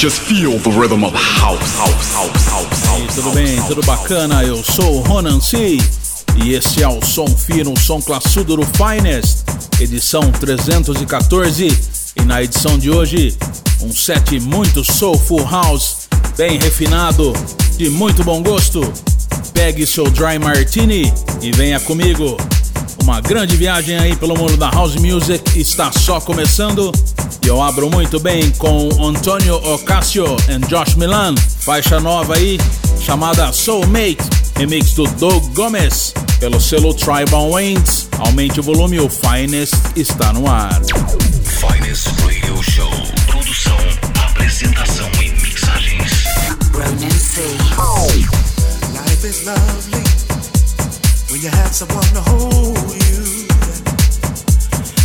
Just feel the rhythm of house, house, house, house, house. tudo bem, tudo bacana? Eu sou o Ronan C. E esse é o som fino, o som classudo do Finest, edição 314. E na edição de hoje, um set muito soulful house, bem refinado, de muito bom gosto. Pegue seu dry martini e venha comigo. Uma grande viagem aí pelo mundo da house music está só começando. E eu abro muito bem com Antonio Ocasio e Josh Milan, faixa nova aí chamada Soulmate, remix do Doug Gomes pelo selo Tribal Wings. Aumente o volume, o Finest está no ar. Finest Radio Show. Produção, apresentação e mixagens. Ronan C. Life is lovely when you have someone to hold you.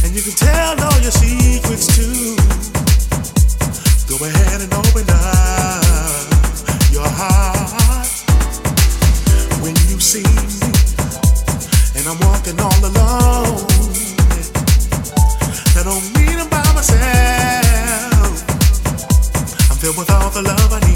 And you can tell all your secrets too. Go ahead and open up your heart when you see me. And I'm walking all alone. That don't mean I'm by myself. I'm filled with all the love I need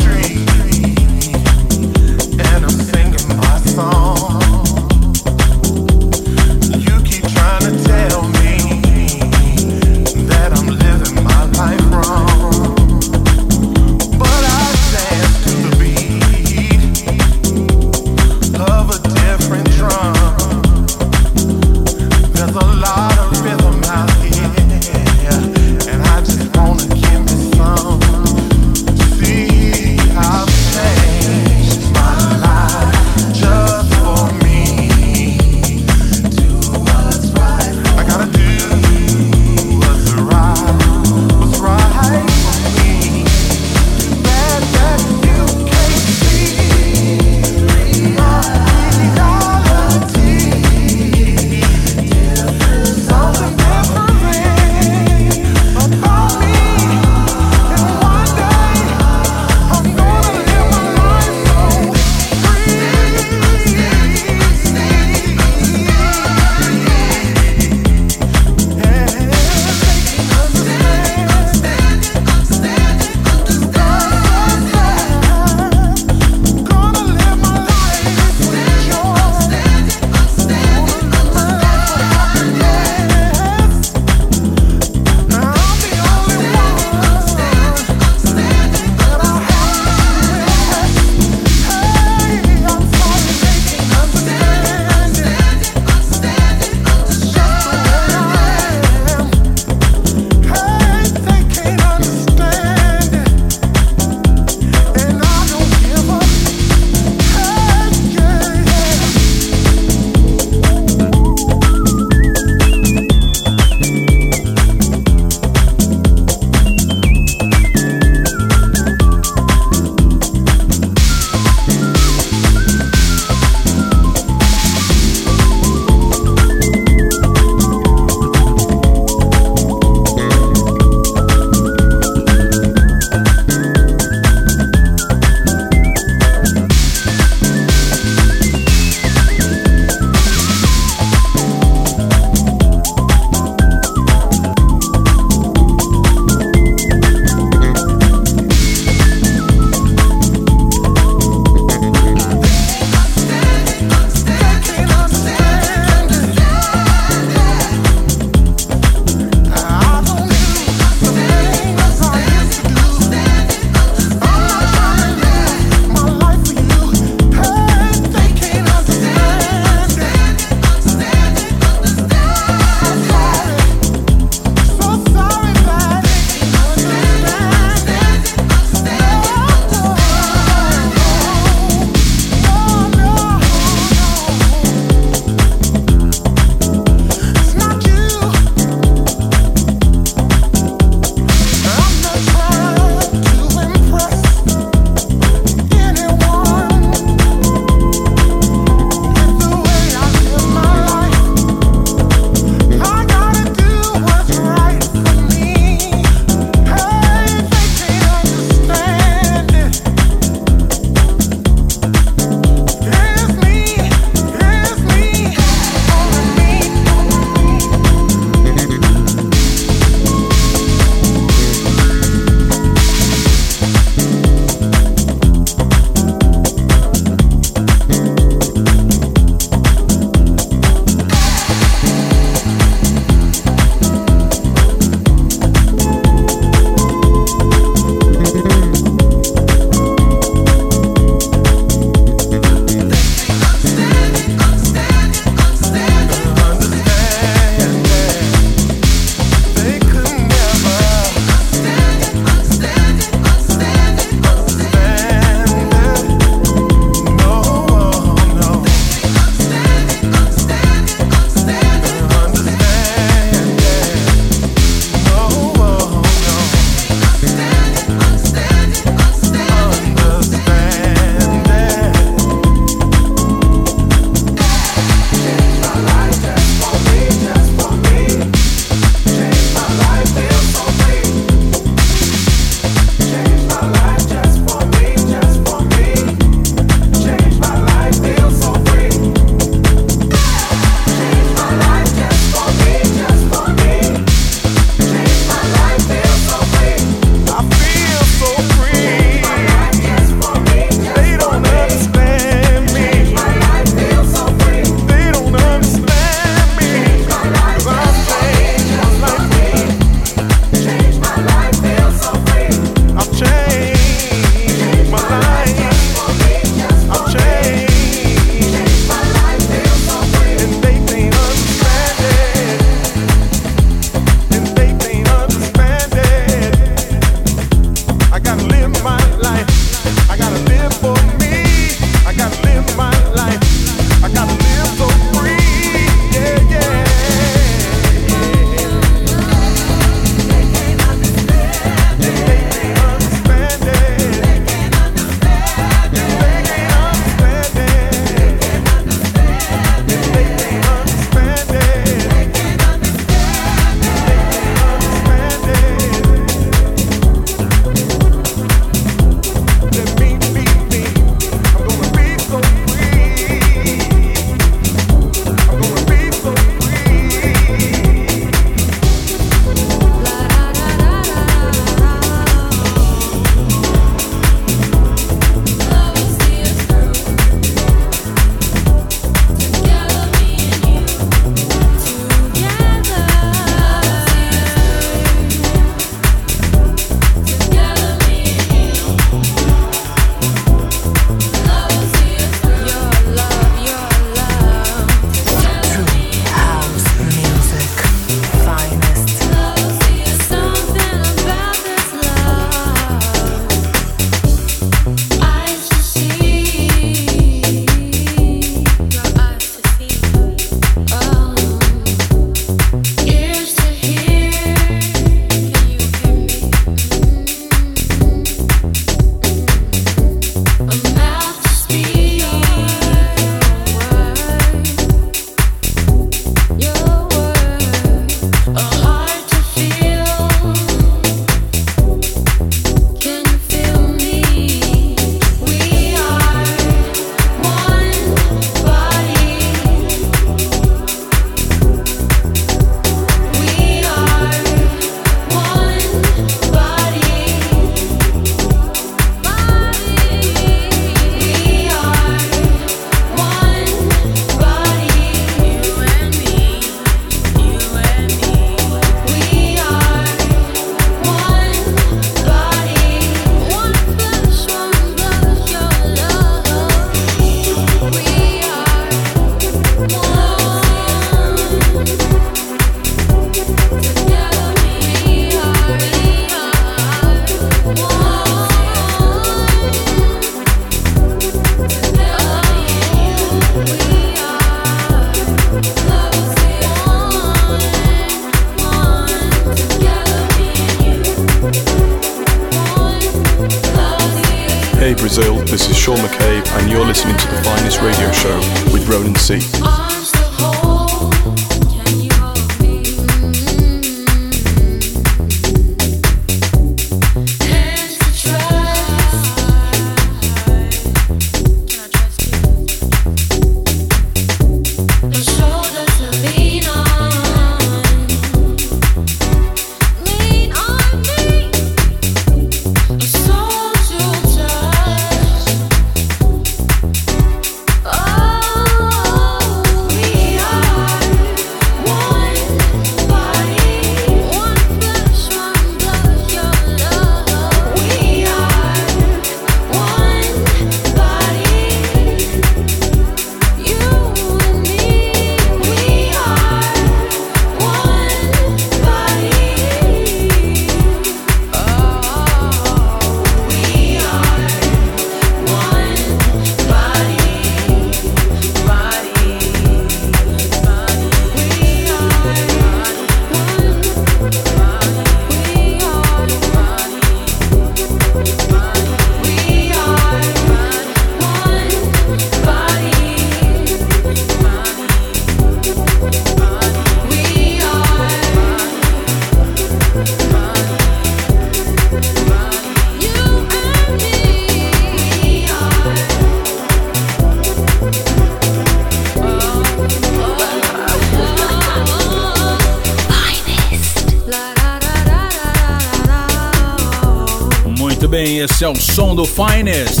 do Finest.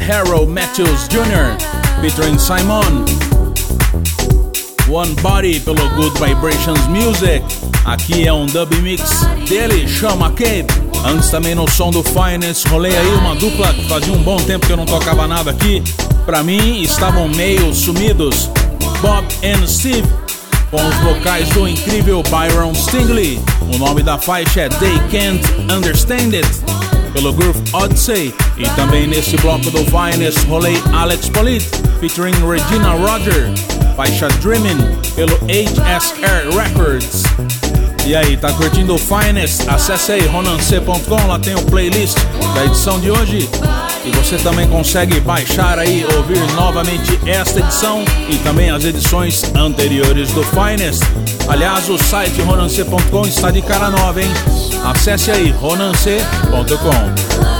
Harold Matthews Jr. featuring Simon. One Body pelo Good Vibrations Music. Aqui é um dub mix dele, chama Cape. Antes também no som do Finest, rolei aí uma dupla que fazia um bom tempo que eu não tocava nada aqui. Pra mim, estavam meio sumidos. Bob and Steve com os vocais do incrível Byron Stingley. O nome da faixa é They Can't Understand It, pelo Groove Odyssey. E também nesse bloco do Finest rolei Alex Polit, featuring Regina Roger, faixa Dreaming, pelo HSR Records. E aí, tá curtindo o Finest? Acesse aí ronance.com, lá tem o playlist da edição de hoje. E você também consegue baixar aí, ouvir novamente esta edição e também as edições anteriores do Finest. Aliás, o site ronance.com está de cara nova, hein? Acesse aí ronance.com.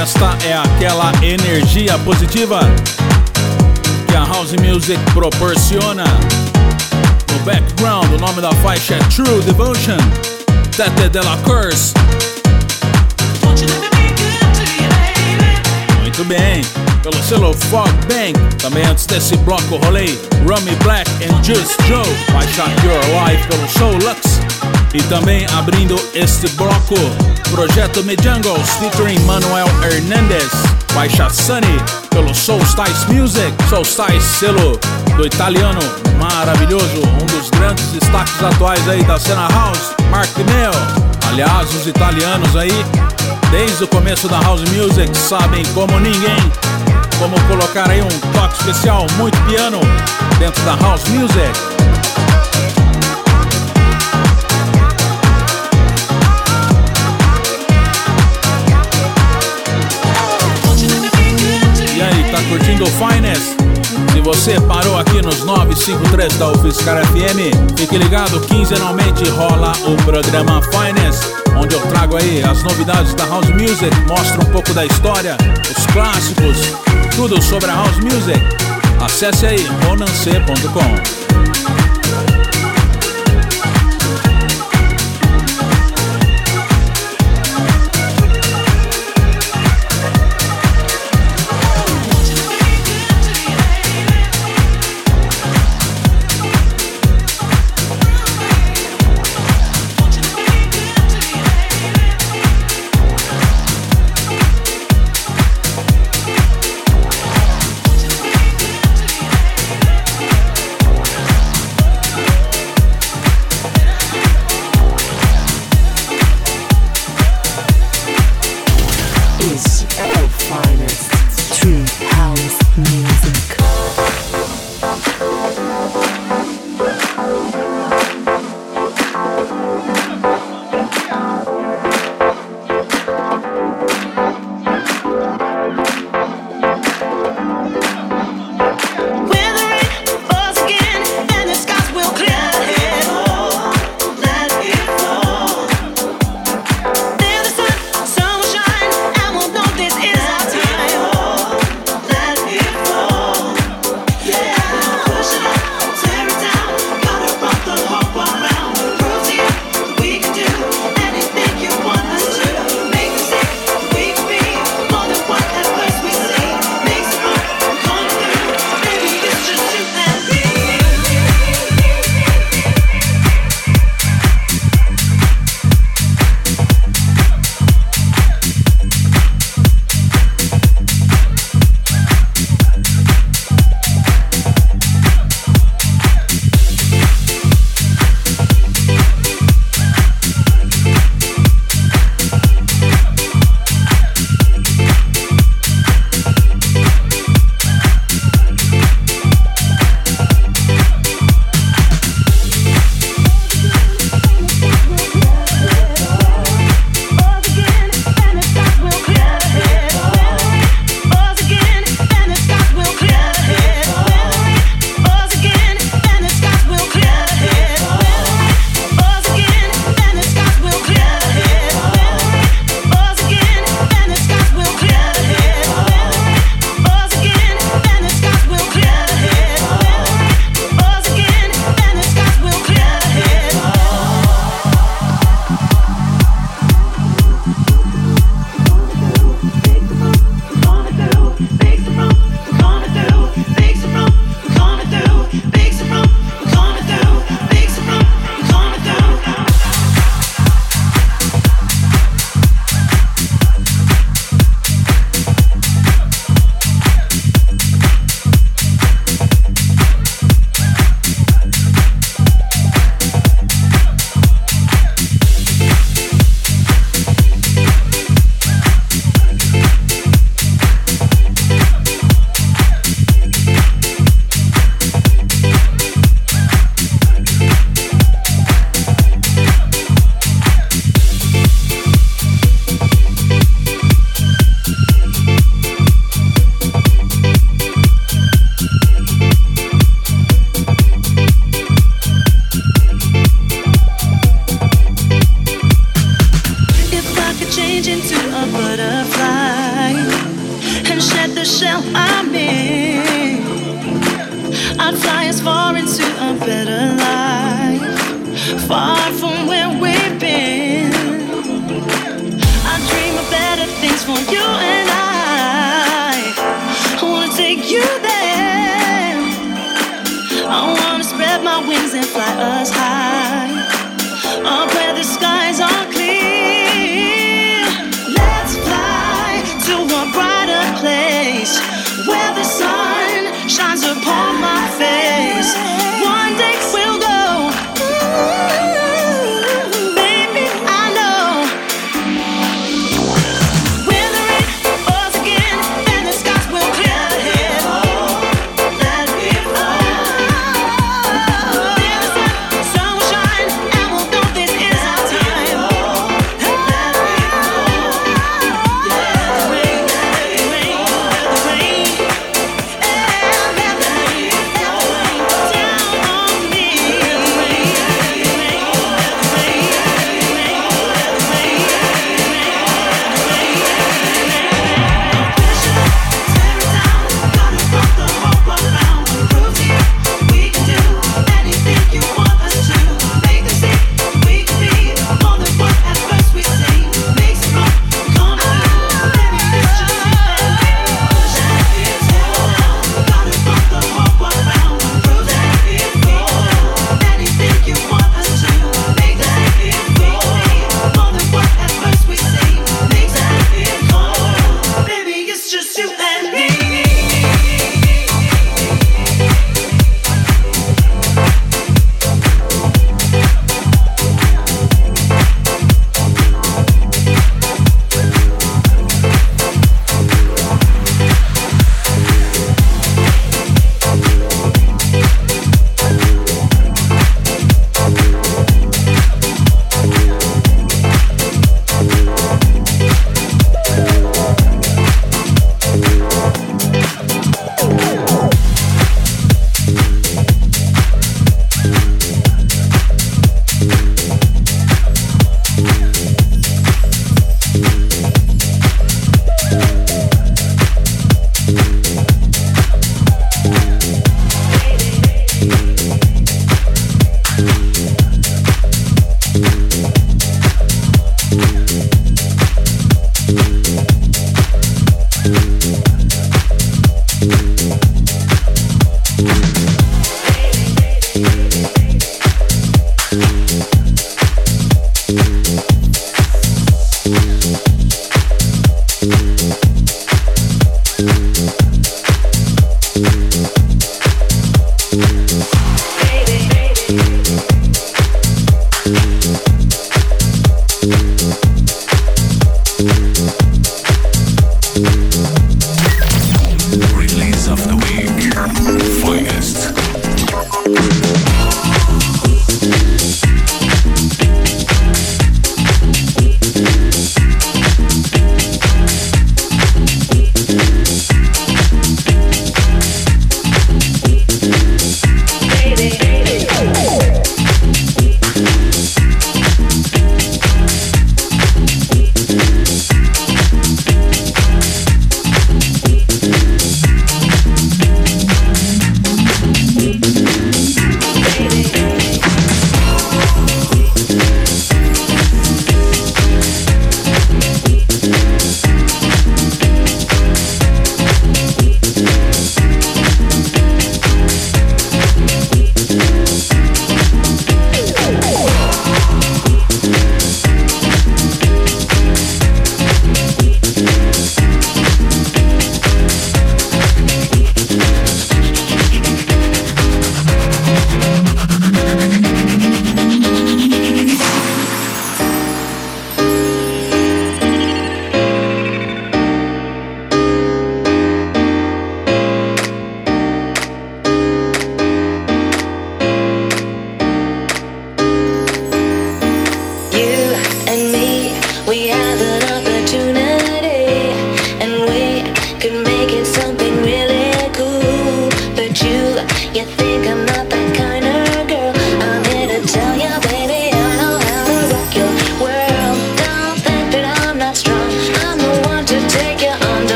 esta é aquela energia positiva que a House Music proporciona. No background, o nome da faixa é True Devotion, Tete de la Curse. Muito bem, pelo selo Fog Bang. Também antes desse bloco rolei Rummy Black and Just Joe, faixa Your Life pelo Soul Lux. E também abrindo este bloco, Projeto Mejangles featuring Manuel Hernandez, baixa Sunny pelo Soul Styles Music, Soul Styles selo do italiano maravilhoso, um dos grandes destaques atuais aí da cena house, Mark DiMeo. Aliás, os italianos aí, desde o começo da house music, sabem como ninguém como colocar aí um toque especial, muito piano dentro da house music. Curtindo o Finest. Se você parou aqui nos 953 da UFSCar FM, fique ligado, quinzenalmente rola o programa Finest, onde eu trago aí as novidades da House Music, mostro um pouco da história, os clássicos, tudo sobre a House Music. Acesse aí ronance.com.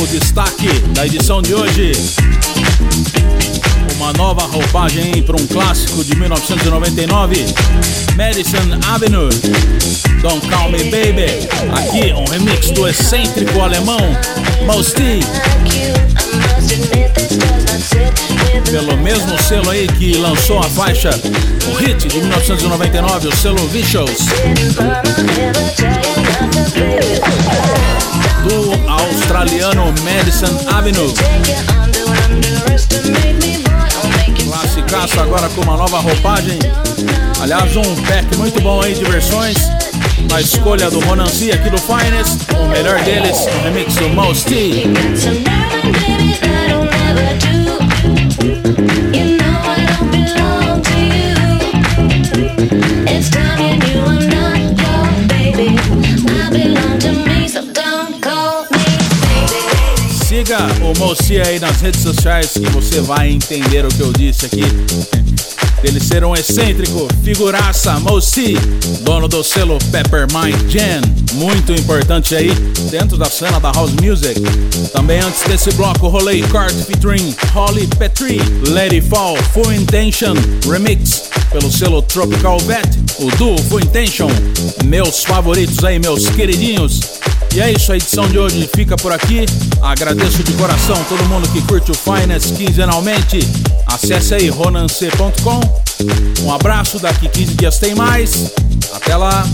o destaque da edição de hoje. Uma nova roupagem para um clássico de 1999, Madison Avenue, Don't Call Me Baby. Aqui um remix do excêntrico alemão Mosty. Pelo mesmo selo aí que lançou a faixa, o hit de 1999, o selo Vicious. Do australiano Madison Avenue. Classicaço agora com uma nova roupagem. Aliás, um pack muito bom aí de versões. A escolha do Monancy aqui do Finest. O melhor deles, o remix do Mosty. Siga o Moci aí nas redes sociais que você vai entender o que eu disse aqui. Dele ser um excêntrico, figuraça, Moci, dono do selo Peppermint Jam, muito importante aí dentro da cena da House Music. Também antes desse bloco, rolei Cart featuring Holly Petrie, It Fall, Full Intention Remix pelo selo Tropical Vet, o duo Full Intention, meus favoritos aí, meus queridinhos. E é isso, a edição de hoje fica por aqui. Agradeço de coração todo mundo que curte o Finance quinzenalmente. Acesse aí ronance.com. Um abraço, daqui 15 dias tem mais. Até lá.